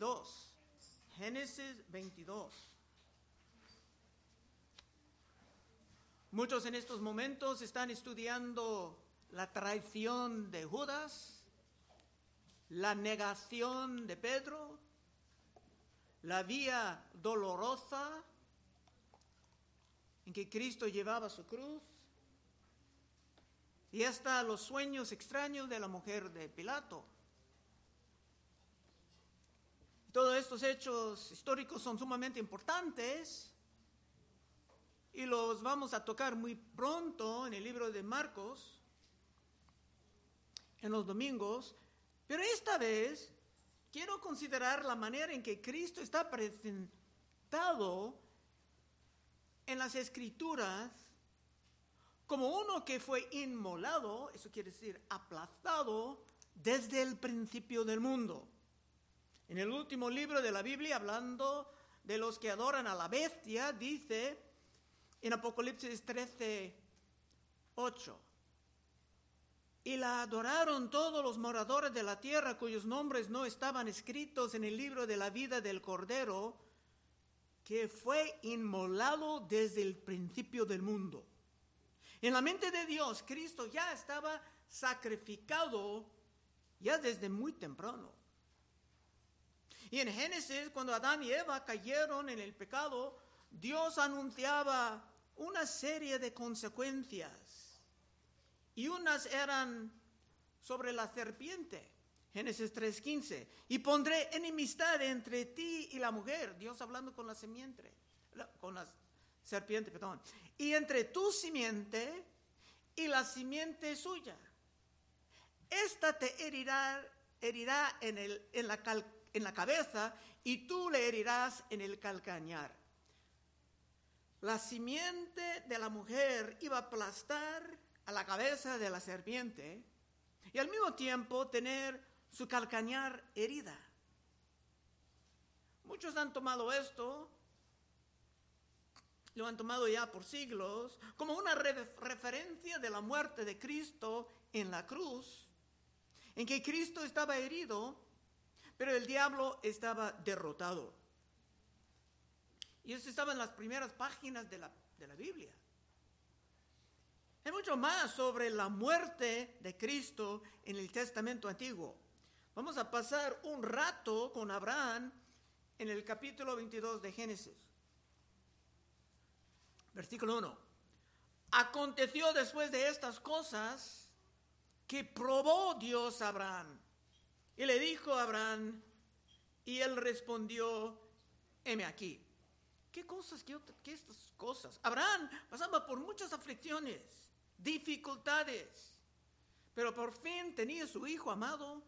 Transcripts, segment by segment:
22. Génesis 22. Muchos en estos momentos están estudiando la traición de Judas, la negación de Pedro, la vía dolorosa en que Cristo llevaba su cruz, y hasta los sueños extraños de la mujer de Pilato. Todos estos hechos históricos son sumamente importantes y los vamos a tocar muy pronto en el libro de Marcos, en los domingos, pero esta vez quiero considerar la manera en que Cristo está presentado en las escrituras como uno que fue inmolado, eso quiere decir aplastado desde el principio del mundo. En el último libro de la Biblia, hablando de los que adoran a la bestia, dice en Apocalipsis 13, 8, y la adoraron todos los moradores de la tierra cuyos nombres no estaban escritos en el libro de la vida del Cordero, que fue inmolado desde el principio del mundo. En la mente de Dios, Cristo ya estaba sacrificado ya desde muy temprano. Y en Génesis, cuando Adán y Eva cayeron en el pecado, Dios anunciaba una serie de consecuencias. Y unas eran sobre la serpiente. Génesis 3:15. Y pondré enemistad entre ti y la mujer. Dios hablando con la con la serpiente, perdón. Y entre tu simiente y la simiente suya. Esta te herirá, herirá en, el, en, la en la cabeza y tú le herirás en el calcañar. La simiente de la mujer iba a aplastar a la cabeza de la serpiente y al mismo tiempo tener su calcañar herida. Muchos han tomado esto, lo han tomado ya por siglos, como una referencia de la muerte de Cristo en la cruz, en que Cristo estaba herido, pero el diablo estaba derrotado. Y eso estaba en las primeras páginas de la, de la Biblia. Hay mucho más sobre la muerte de Cristo en el Testamento Antiguo. Vamos a pasar un rato con Abraham en el capítulo 22 de Génesis. Versículo 1. Aconteció después de estas cosas que probó Dios a Abraham. Y le dijo a Abraham, y él respondió, heme aquí. ¿Qué cosas? ¿Qué, estas cosas? Abraham pasaba por muchas aflicciones, dificultades, pero por fin tenía su hijo amado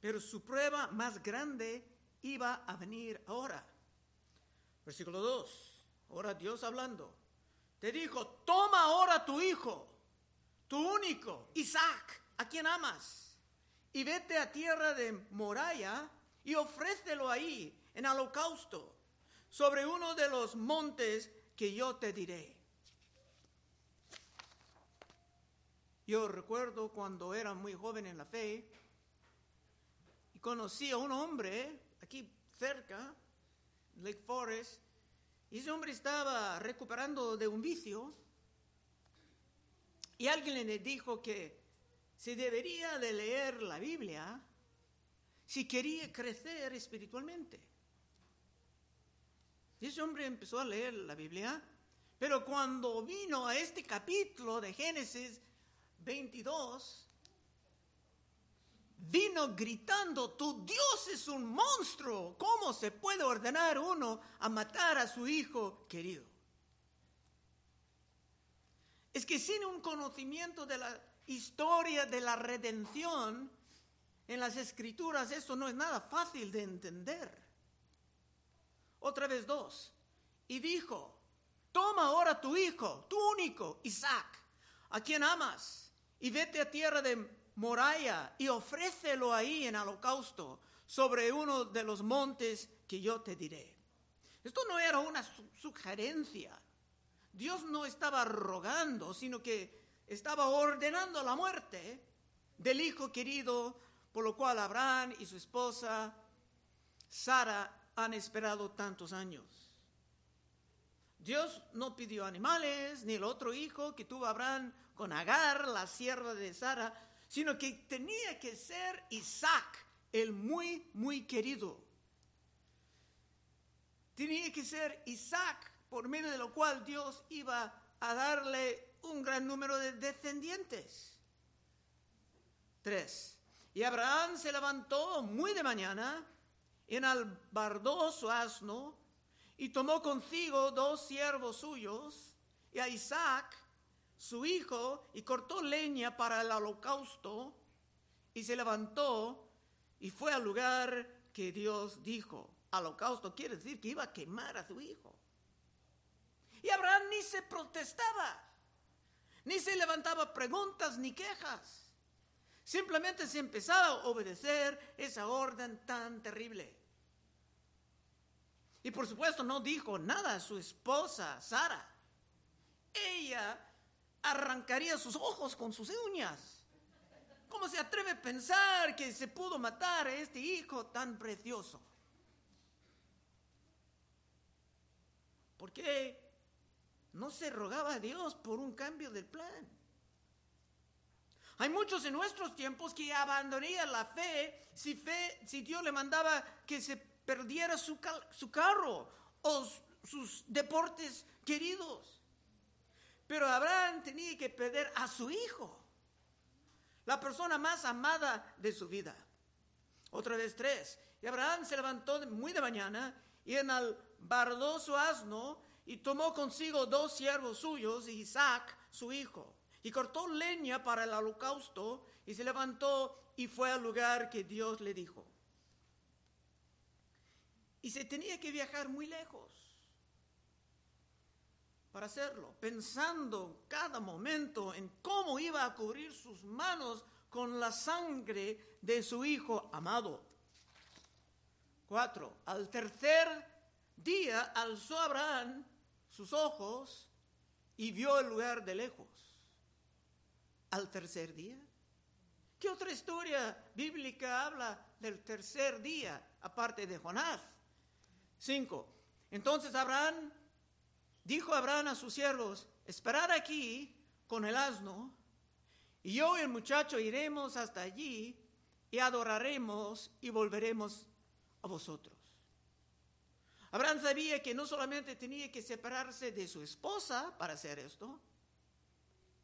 pero su prueba más grande iba a venir ahora. Versículo 2. Ahora Dios hablando. Te dijo, toma ahora tu hijo, tu único, Isaac, a quien amas, y vete a tierra de Moraya y ofrécelo ahí en holocausto sobre uno de los montes que yo te diré. Yo recuerdo cuando era muy joven en la fe, conocí a un hombre aquí cerca, Lake Forest, y ese hombre estaba recuperando de un vicio y alguien le dijo que se debería de leer la Biblia si quería crecer espiritualmente. Ese hombre empezó a leer la Biblia, pero cuando vino a este capítulo de Génesis 22, vino gritando, tu Dios es un monstruo. ¿Cómo se puede ordenar uno a matar a su hijo querido? Es que sin un conocimiento de la historia de la redención en las escrituras, eso no es nada fácil de entender. Otra vez dos. Y dijo, toma ahora tu hijo, tu único, Isaac, a quien amas, y vete a tierra de Moraya y ofrécelo ahí en holocausto sobre uno de los montes que yo te diré. Esto no era una sugerencia. Dios no estaba rogando, sino que estaba ordenando la muerte del hijo querido, por lo cual Abraham y su esposa Sara han esperado tantos años? Dios no pidió animales, ni el otro hijo que tuvo Abraham con Agar, la sierva de Sara, sino que tenía que ser Isaac, el muy, muy querido. Tenía que ser Isaac, por medio de lo cual Dios iba a darle un gran número de descendientes. Tres. Y Abraham se levantó muy de mañana, enalbardó su asno y tomó consigo dos siervos suyos y a Isaac, su hijo, y cortó leña para el holocausto y se levantó y fue al lugar que Dios dijo. Holocausto quiere decir que iba a quemar a su hijo. Y Abraham ni se protestaba, ni se levantaba preguntas ni quejas. Simplemente se empezaba a obedecer esa orden tan terrible. Y por supuesto no dijo nada a su esposa, Sara. Ella arrancaría sus ojos con sus uñas. ¿Cómo se atreve a pensar que se pudo matar a este hijo tan precioso? ¿Por qué no se rogaba a Dios por un cambio del plan? Hay muchos en nuestros tiempos que abandonarían la fe si, fe, Dios le mandaba que se perdiera su, su carro o sus deportes queridos. Pero Abraham tenía que perder a su hijo, la persona más amada de su vida. Otra vez tres. Y Abraham se levantó muy de mañana y enalbardó su asno y tomó consigo dos siervos suyos y Isaac, su hijo, y cortó leña para el holocausto y se levantó y fue al lugar que Dios le dijo. Y se tenía que viajar muy lejos para hacerlo, pensando cada momento en cómo iba a cubrir sus manos con la sangre de su hijo amado. Cuatro, al tercer día alzó Abraham sus ojos y vio el lugar de lejos. Al tercer día. ¿Qué otra historia bíblica habla del tercer día, aparte de Jonás? Cinco. Entonces Abraham dijo Abraham a sus siervos, esperad aquí con el asno, y yo y el muchacho iremos hasta allí y adoraremos y volveremos a vosotros. Abraham sabía que no solamente tenía que separarse de su esposa para hacer esto,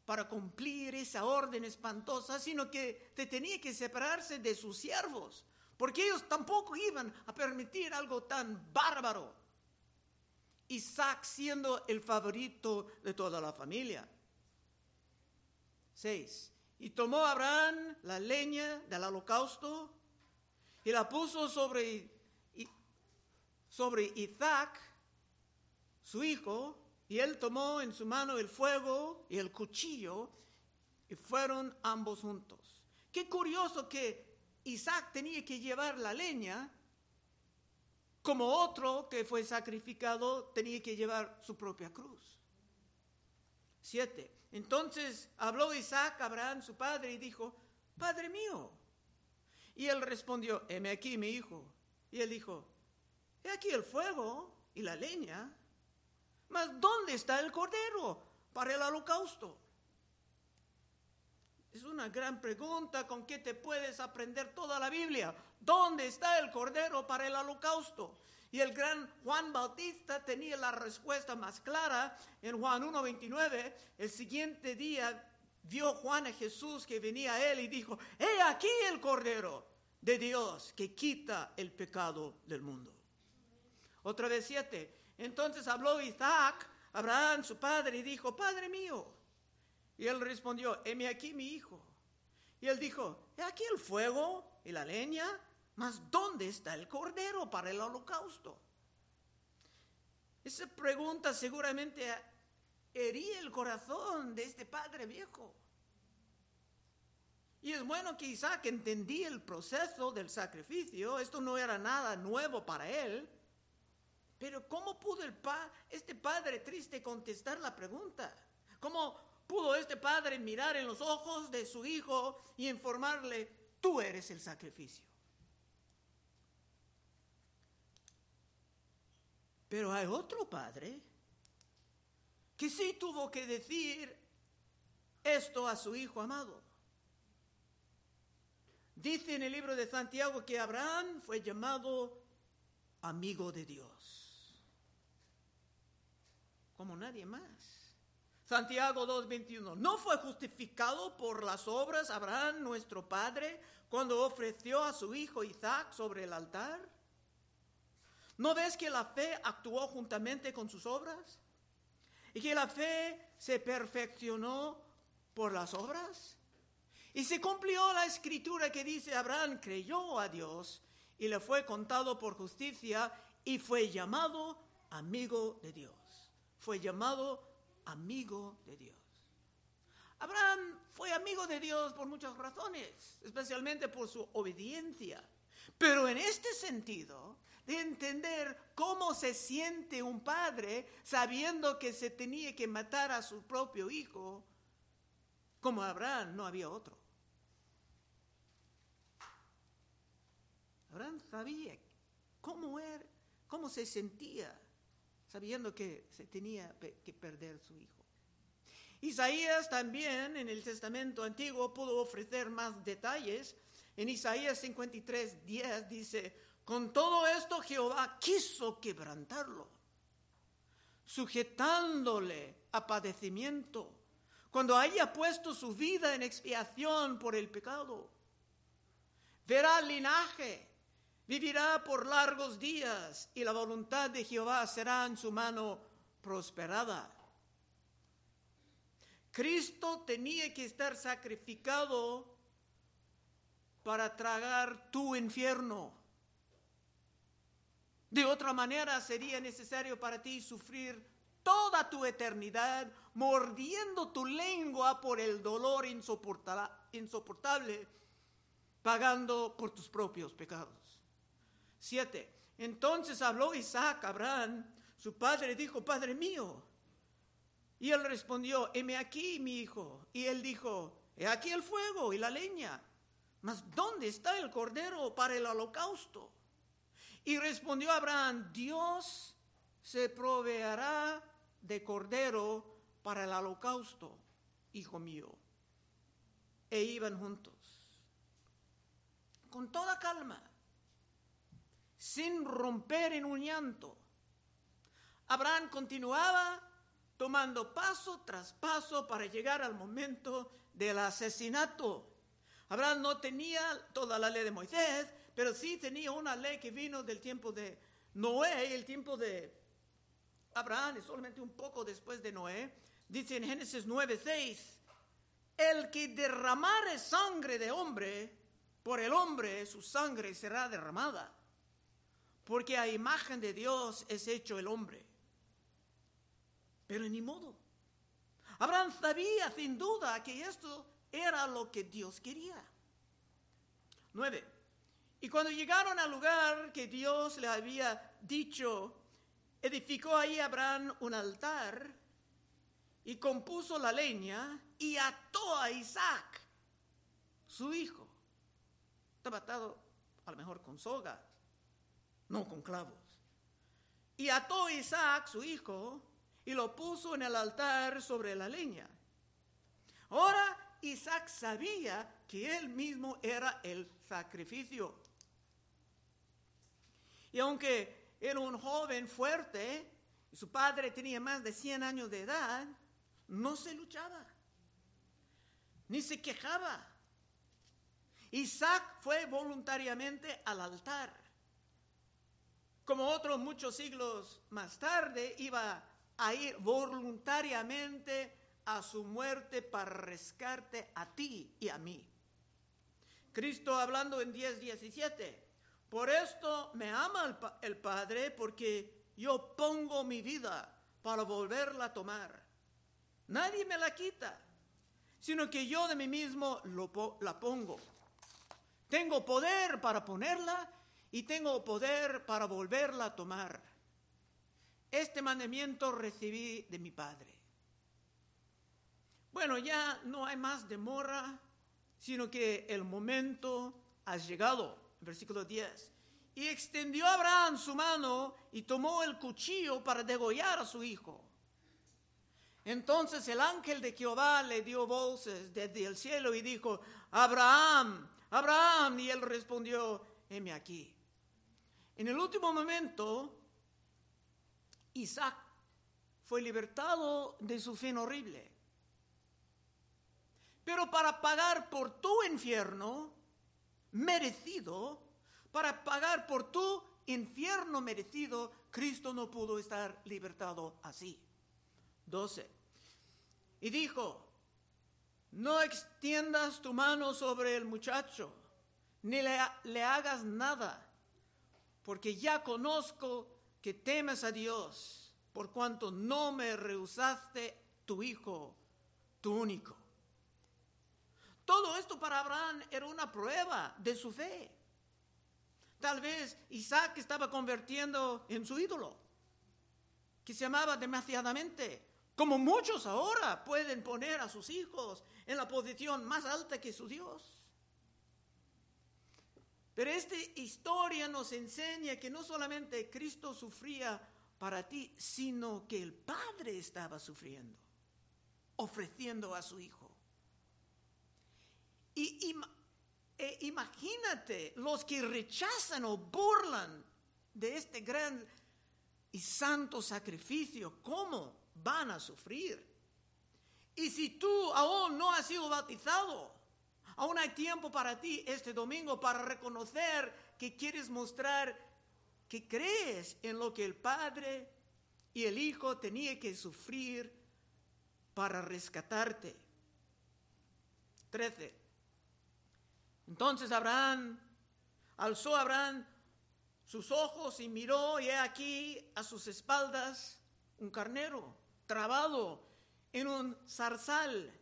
para cumplir esa orden espantosa, sino que tenía que separarse de sus siervos, porque ellos tampoco iban a permitir algo tan bárbaro. Isaac siendo el favorito de toda la familia. 6. Y tomó Abraham la leña del holocausto y la puso sobre, sobre Isaac, su hijo, y él tomó en su mano el fuego y el cuchillo, y fueron ambos juntos. Qué curioso que Isaac tenía que llevar la leña, como otro que fue sacrificado tenía que llevar su propia cruz. Siete. Entonces habló Isaac a Abraham, su padre, y dijo, Padre mío. Y él respondió, heme aquí, mi hijo. Y él dijo, he aquí el fuego y la leña, mas ¿dónde está el cordero para el holocausto? Es una gran pregunta con que te puedes aprender toda la Biblia. ¿Dónde está el cordero para el holocausto? Y el gran Juan Bautista tenía la respuesta más clara en Juan 1.29. El siguiente día vio Juan a Jesús que venía a él y dijo, he aquí el cordero de Dios que quita el pecado del mundo. Otra vez siete. Entonces habló Isaac, Abraham, su padre, y dijo, Padre mío. Y él respondió, heme aquí mi hijo. Y él dijo, he aquí el fuego y la leña, mas ¿dónde está el cordero para el holocausto? Esa pregunta seguramente hería el corazón de este padre viejo. Y es bueno que Isaac entendía el proceso del sacrificio, esto no era nada nuevo para él, pero ¿cómo pudo el pa este padre triste contestar la pregunta? ¿Cómo pudo este padre mirar en los ojos de su hijo y informarle, tú eres el sacrificio. Pero hay otro padre que sí tuvo que decir esto a su hijo amado. Dice en el libro de Santiago que Abraham fue llamado amigo de Dios, como nadie más. Santiago 2.21, ¿no fue justificado por las obras Abraham, nuestro padre, cuando ofreció a su hijo Isaac sobre el altar? ¿No ves que la fe actuó juntamente con sus obras? ¿Y que la fe se perfeccionó por las obras? Y se cumplió la escritura que dice, Abraham creyó a Dios y le fue contado por justicia y fue llamado amigo de Dios. Fue llamado amigo de Dios. Abraham fue amigo de Dios por muchas razones, especialmente por su obediencia. Pero en este sentido, de entender cómo se siente un padre sabiendo que se tenía que matar a su propio hijo, como Abraham no había otro. Abraham sabía cómo era, cómo se sentía, sabiendo que se tenía que perder su hijo. Isaías también en el Testamento Antiguo pudo ofrecer más detalles. En Isaías 53, 10 dice, con todo esto Jehová quiso quebrantarlo, sujetándole a padecimiento, cuando haya puesto su vida en expiación por el pecado. Verá linaje Vivirá por largos días y la voluntad de Jehová será en su mano prosperada. Cristo tenía que estar sacrificado para tragar tu infierno. De otra manera sería necesario para ti sufrir toda tu eternidad mordiendo tu lengua por el dolor insoportable, pagando por tus propios pecados. 7. Entonces habló Isaac a Abraham, su padre dijo, Padre mío. Y él respondió, heme aquí, mi hijo. Y él dijo, he aquí el fuego y la leña. Mas ¿dónde está el cordero para el holocausto? Y respondió Abraham, Dios se proveerá de cordero para el holocausto, hijo mío. E iban juntos. Con toda calma sin romper en un llanto. Abraham continuaba tomando paso tras paso para llegar al momento del asesinato. Abraham no tenía toda la ley de Moisés, pero sí tenía una ley que vino del tiempo de Noé y el tiempo de Abraham, es solamente un poco después de Noé. Dice en Génesis 9:6, el que derramare sangre de hombre, por el hombre su sangre será derramada porque a imagen de Dios es hecho el hombre. Pero ni modo. Abraham sabía sin duda que esto era lo que Dios quería. Nueve. Y cuando llegaron al lugar que Dios le había dicho, edificó ahí Abraham un altar y compuso la leña y ató a Isaac, su hijo. Estaba atado a lo mejor con soga, no con clavos. Y ató Isaac, su hijo, y lo puso en el altar sobre la leña. Ahora Isaac sabía que él mismo era el sacrificio. Y aunque era un joven fuerte, y su padre tenía más de 100 años de edad, no se luchaba, ni se quejaba. Isaac fue voluntariamente al altar como otros muchos siglos más tarde, iba a ir voluntariamente a su muerte para rescate a ti y a mí. Cristo hablando en 10:17, por esto me ama el, el, Padre, porque yo pongo mi vida para volverla a tomar. Nadie me la quita, sino que yo de mí mismo lo, la pongo. Tengo poder para ponerla y tengo poder para volverla a tomar. Este mandamiento recibí de mi Padre. Bueno, ya no hay más demora, sino que el momento ha llegado. Versículo 10. y extendió Abraham su mano y tomó el cuchillo para degollar a su hijo. Entonces el ángel de Jehová le dio voces desde el cielo y dijo, Abraham, Abraham, y él respondió, heme aquí. En el último momento, Isaac fue libertado de su fin horrible. Pero para pagar por tu infierno merecido, para pagar por tu infierno merecido, Cristo no pudo estar libertado así. 12. Y dijo, no extiendas tu mano sobre el muchacho, ni le, le hagas nada, porque ya conozco que temes a Dios, por cuanto no me rehusaste tu hijo, tu único. Todo esto para Abraham era una prueba de su fe. Tal vez Isaac estaba convirtiendo en su ídolo, que se amaba demasiadamente, como muchos ahora pueden poner a sus hijos en la posición más alta que su Dios. Pero esta historia nos enseña que no solamente Cristo sufría para ti, sino que el Padre estaba sufriendo, ofreciendo a su Hijo. Y, e imagínate los que rechazan o burlan de este gran y santo sacrificio, ¿cómo van a sufrir? Y si tú aún no has sido bautizado, aún hay tiempo para ti este domingo para reconocer que quieres mostrar que crees en lo que el Padre y el Hijo tenían que sufrir para rescatarte. 13. Entonces Abraham, alzó Abraham sus ojos y miró, y he aquí a sus espaldas un carnero trabado en un zarzal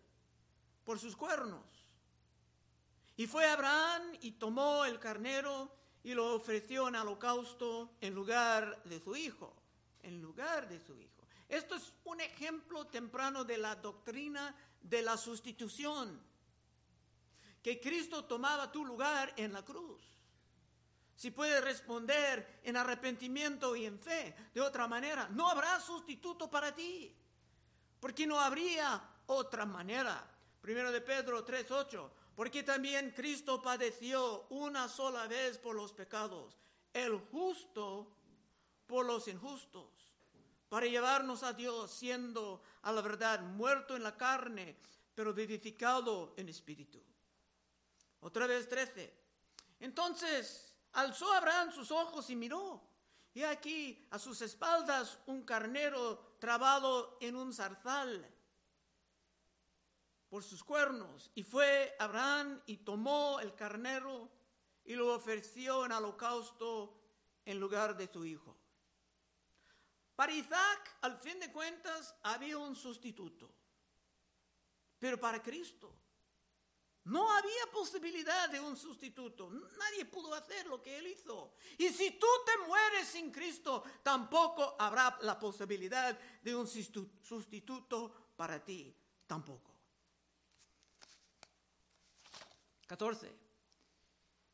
por sus cuernos. Y fue Abraham y tomó el carnero y lo ofreció en holocausto en lugar de su hijo, en lugar de su hijo. Esto es un ejemplo temprano de la doctrina de la sustitución que Cristo tomaba tu lugar en la cruz. Si puedes responder en arrepentimiento y en fe, de otra manera, no habrá sustituto para ti, porque no habría otra manera. Primero de Pedro 3:8, porque también Cristo padeció una sola vez por los pecados, el justo por los injustos, para llevarnos a Dios siendo a la verdad muerto en la carne, pero vivificado en espíritu. Otra vez 13. Entonces alzó Abraham sus ojos y miró. Y aquí a sus espaldas un carnero trabado en un zarzal por sus cuernos. Y fue Abraham y tomó el carnero y lo ofreció en holocausto en lugar de su hijo. Para Isaac, al fin de cuentas, había un sustituto. Pero para Cristo no había posibilidad de un sustituto. Nadie pudo hacer lo que él hizo. Y si tú te mueres sin Cristo, tampoco habrá la posibilidad de un sustituto para ti. Tampoco. 14.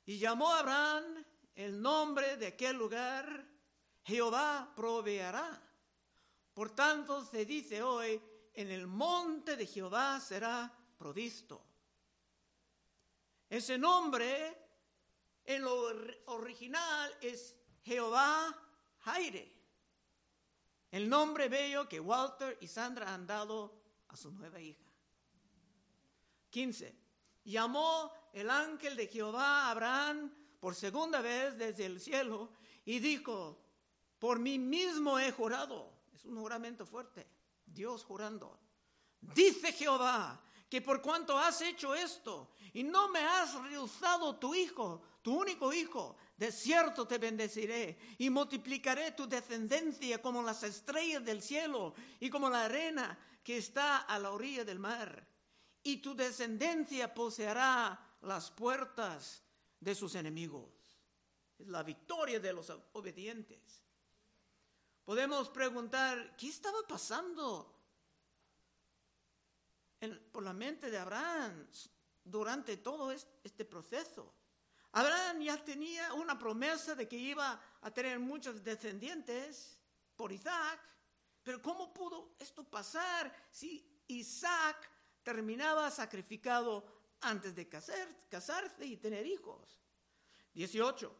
Y llamó Abraham el nombre de aquel lugar, Jehová proveerá. Por tanto se dice hoy, en el monte de Jehová será provisto. Ese nombre en lo original es Jehová Jaire, el nombre bello que Walter y Sandra han dado a su nueva hija. 15. Llamó el ángel de Jehová Abraham por segunda vez desde el cielo y dijo, por mí mismo he jurado, es un juramento fuerte, Dios jurando, dice Jehová, que por cuanto has hecho esto y no me has rehusado tu hijo, tu único hijo, de cierto te bendeciré y multiplicaré tu descendencia como las estrellas del cielo y como la arena que está a la orilla del mar. Y tu descendencia poseerá las puertas de sus enemigos. Es la victoria de los obedientes. Podemos preguntar, ¿qué estaba pasando por la mente de Abraham durante todo este proceso. Abraham ya tenía una promesa de que iba a tener muchos descendientes por Isaac, pero ¿cómo pudo esto pasar si Isaac terminaba sacrificado antes de casarse y tener hijos? 18.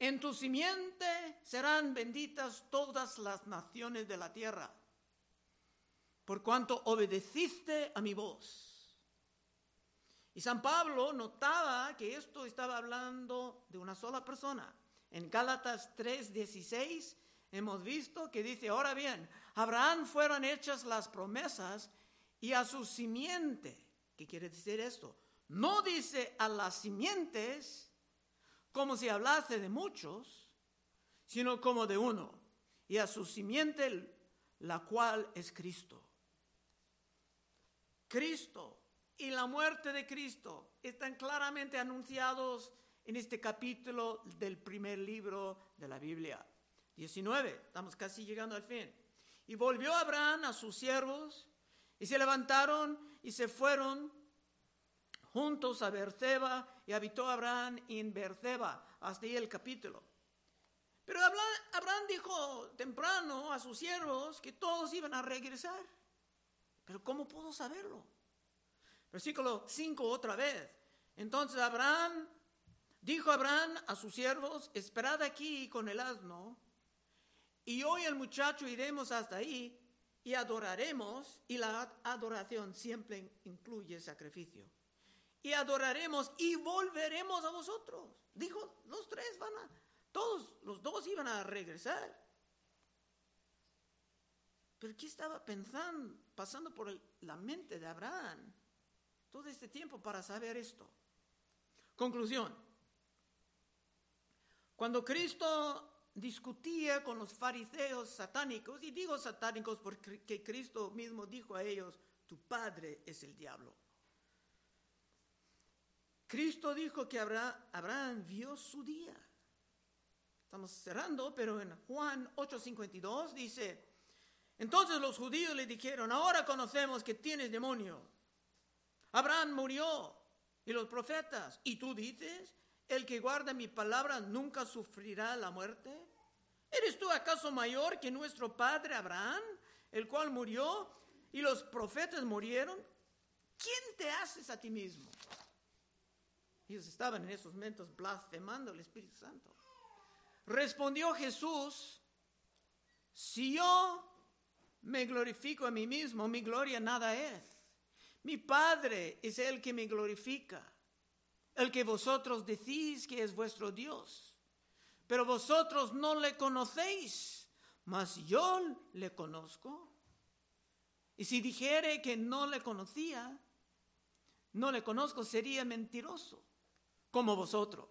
En tu simiente serán benditas todas las naciones de la tierra, por cuanto obedeciste a mi voz. Y San Pablo notaba que esto estaba hablando de una sola persona. En Gálatas 3:16 hemos visto que dice, ahora bien, Abraham fueron hechas las promesas y a su simiente. ¿Qué quiere decir esto? No dice a las simientes como si hablase de muchos, sino como de uno, y a su simiente, la cual es Cristo. Cristo y la muerte de Cristo están claramente anunciados en este capítulo del primer libro de la Biblia. 19, estamos casi llegando al fin. Y volvió Abraham a sus siervos y se levantaron y se fueron juntos a Berseba y habitó Abraham en Berseba. Hasta ahí el capítulo. Pero Abraham dijo temprano a sus siervos que todos iban a regresar. Pero ¿cómo pudo saberlo? Versículo 5 otra vez. Entonces Abraham, dijo Abraham a sus siervos, esperad aquí con el asno, y hoy el muchacho iremos hasta ahí y adoraremos, y la adoración siempre incluye sacrificio. Y adoraremos y volveremos a vosotros. Dijo, los tres van a, todos los dos iban a regresar. Pero ¿qué estaba pensando, pasando por la mente de Abraham? todo este tiempo para saber esto. Conclusión. Cuando Cristo discutía con los fariseos satánicos, y digo satánicos porque Cristo mismo dijo a ellos, tu padre es el diablo. Cristo dijo que Abraham, vio su día. Estamos cerrando, pero en Juan 8:52 dice, entonces los judíos le dijeron, ahora conocemos que tienes demonio. Abraham murió y los profetas. ¿Y tú dices, el que guarda mi palabra nunca sufrirá la muerte? ¿Eres tú acaso mayor que nuestro padre Abraham, el cual murió y los profetas murieron? ¿Quién te haces a ti mismo? Ellos estaban en esos momentos blasfemando al Espíritu Santo. Respondió Jesús, si yo me glorifico a mí mismo, mi gloria nada es. Mi Padre es el que me glorifica, el que vosotros decís que es vuestro Dios. Pero vosotros no le conocéis, mas yo le conozco. Y si dijere que no le conocía, no le conozco, sería mentiroso, como vosotros.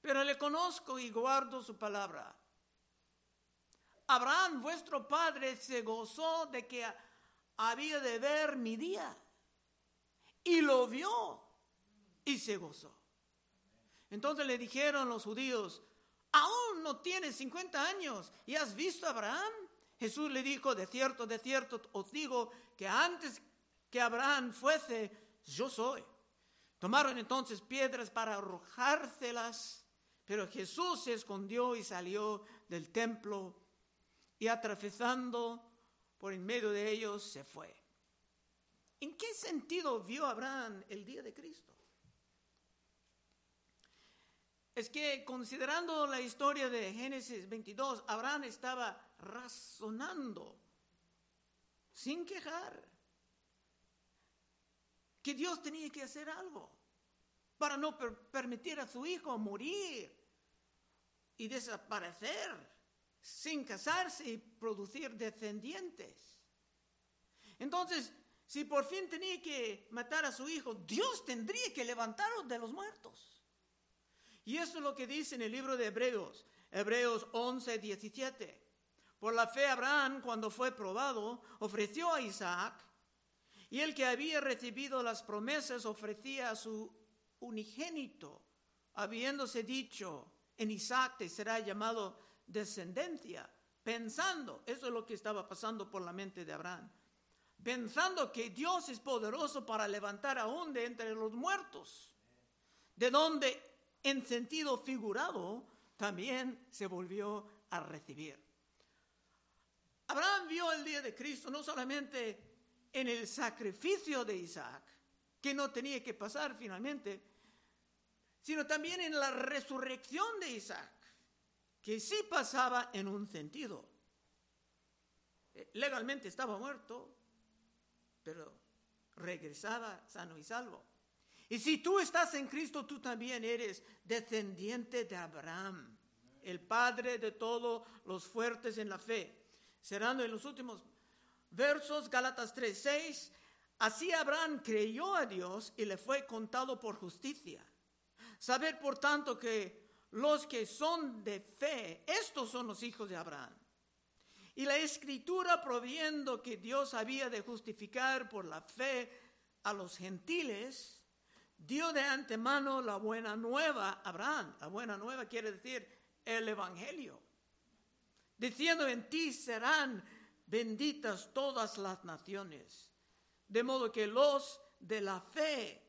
Pero le conozco y guardo su palabra. Abraham, vuestro padre, se gozó de que había de ver mi día y lo vio y se gozó. Entonces le dijeron los judíos, aún no tienes 50 años y has visto a Abraham. Jesús le dijo, de cierto, de cierto, os digo que antes que Abraham fuese, yo soy. Tomaron entonces piedras para arrojárselas, pero Jesús se escondió y salió del templo y atravesando por en medio de ellos se fue. ¿En qué sentido vio Abraham el día de Cristo? Es que considerando la historia de Génesis 22, Abraham estaba razonando, sin quejar, que Dios tenía que hacer algo para no permitir a su hijo morir y desaparecer sin casarse y producir descendientes. Entonces, si por fin tenía que matar a su hijo, Dios tendría que levantarlo de los muertos. Y eso es lo que dice en el libro de Hebreos, Hebreos 11, 17. Por la fe Abraham, cuando fue probado, ofreció a Isaac, y el que había recibido las promesas ofrecía a su unigénito, habiéndose dicho, en Isaac te será llamado descendencia, pensando, eso es lo que estaba pasando por la mente de Abraham pensando que Dios es poderoso para levantar aún de entre los muertos, de donde en sentido figurado, también se volvió a recibir. Abraham vio el día de Cristo no solamente en el sacrificio de Isaac, que no tenía que pasar finalmente, sino también en la resurrección de Isaac, que sí pasaba en un sentido. Eh, legalmente estaba muerto, pero regresaba sano y salvo. Y si tú estás en Cristo, tú también eres descendiente de Abraham, el padre de todos los fuertes en la fe. Cerrando en los últimos versos, Gálatas 3:6, así Abraham creyó a Dios y le fue contado por justicia. Saber, por tanto, que los que son de fe, estos son los hijos de Abraham. Y la escritura, proviendo que Dios había de justificar por la fe a los gentiles, dio de antemano la buena nueva a Abraham. La buena nueva quiere decir el Evangelio. Diciendo en ti serán benditas todas las naciones. De modo que los de la fe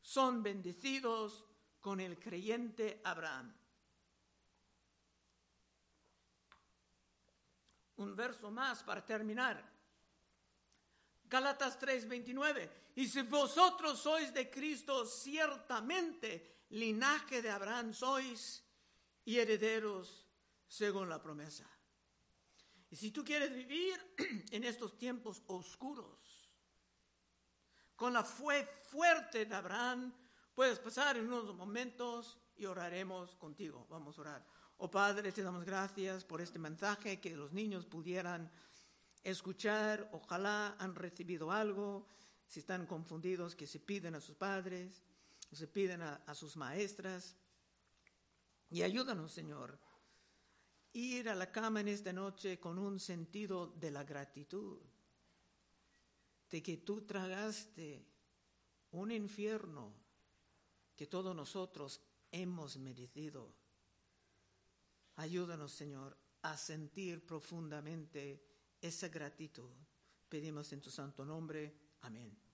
son bendecidos con el creyente Abraham. Un verso más para terminar. Galatas 3:29. Y si vosotros sois de Cristo, ciertamente linaje de Abraham sois y herederos según la promesa. Y si tú quieres vivir en estos tiempos oscuros, con la fe fuerte de Abraham, puedes pasar en unos momentos y oraremos contigo. Vamos a orar. Oh Padre, te damos gracias por este mensaje, que los niños pudieran escuchar, ojalá han recibido algo, si están confundidos, que se piden a sus padres, se piden a, a sus maestras. Y ayúdanos, Señor, ir a la cama en esta noche con un sentido de la gratitud, de que tú tragaste un infierno que todos nosotros hemos merecido. Ayúdanos, Señor, a sentir profundamente esa gratitud. Pedimos en tu santo nombre. Amén.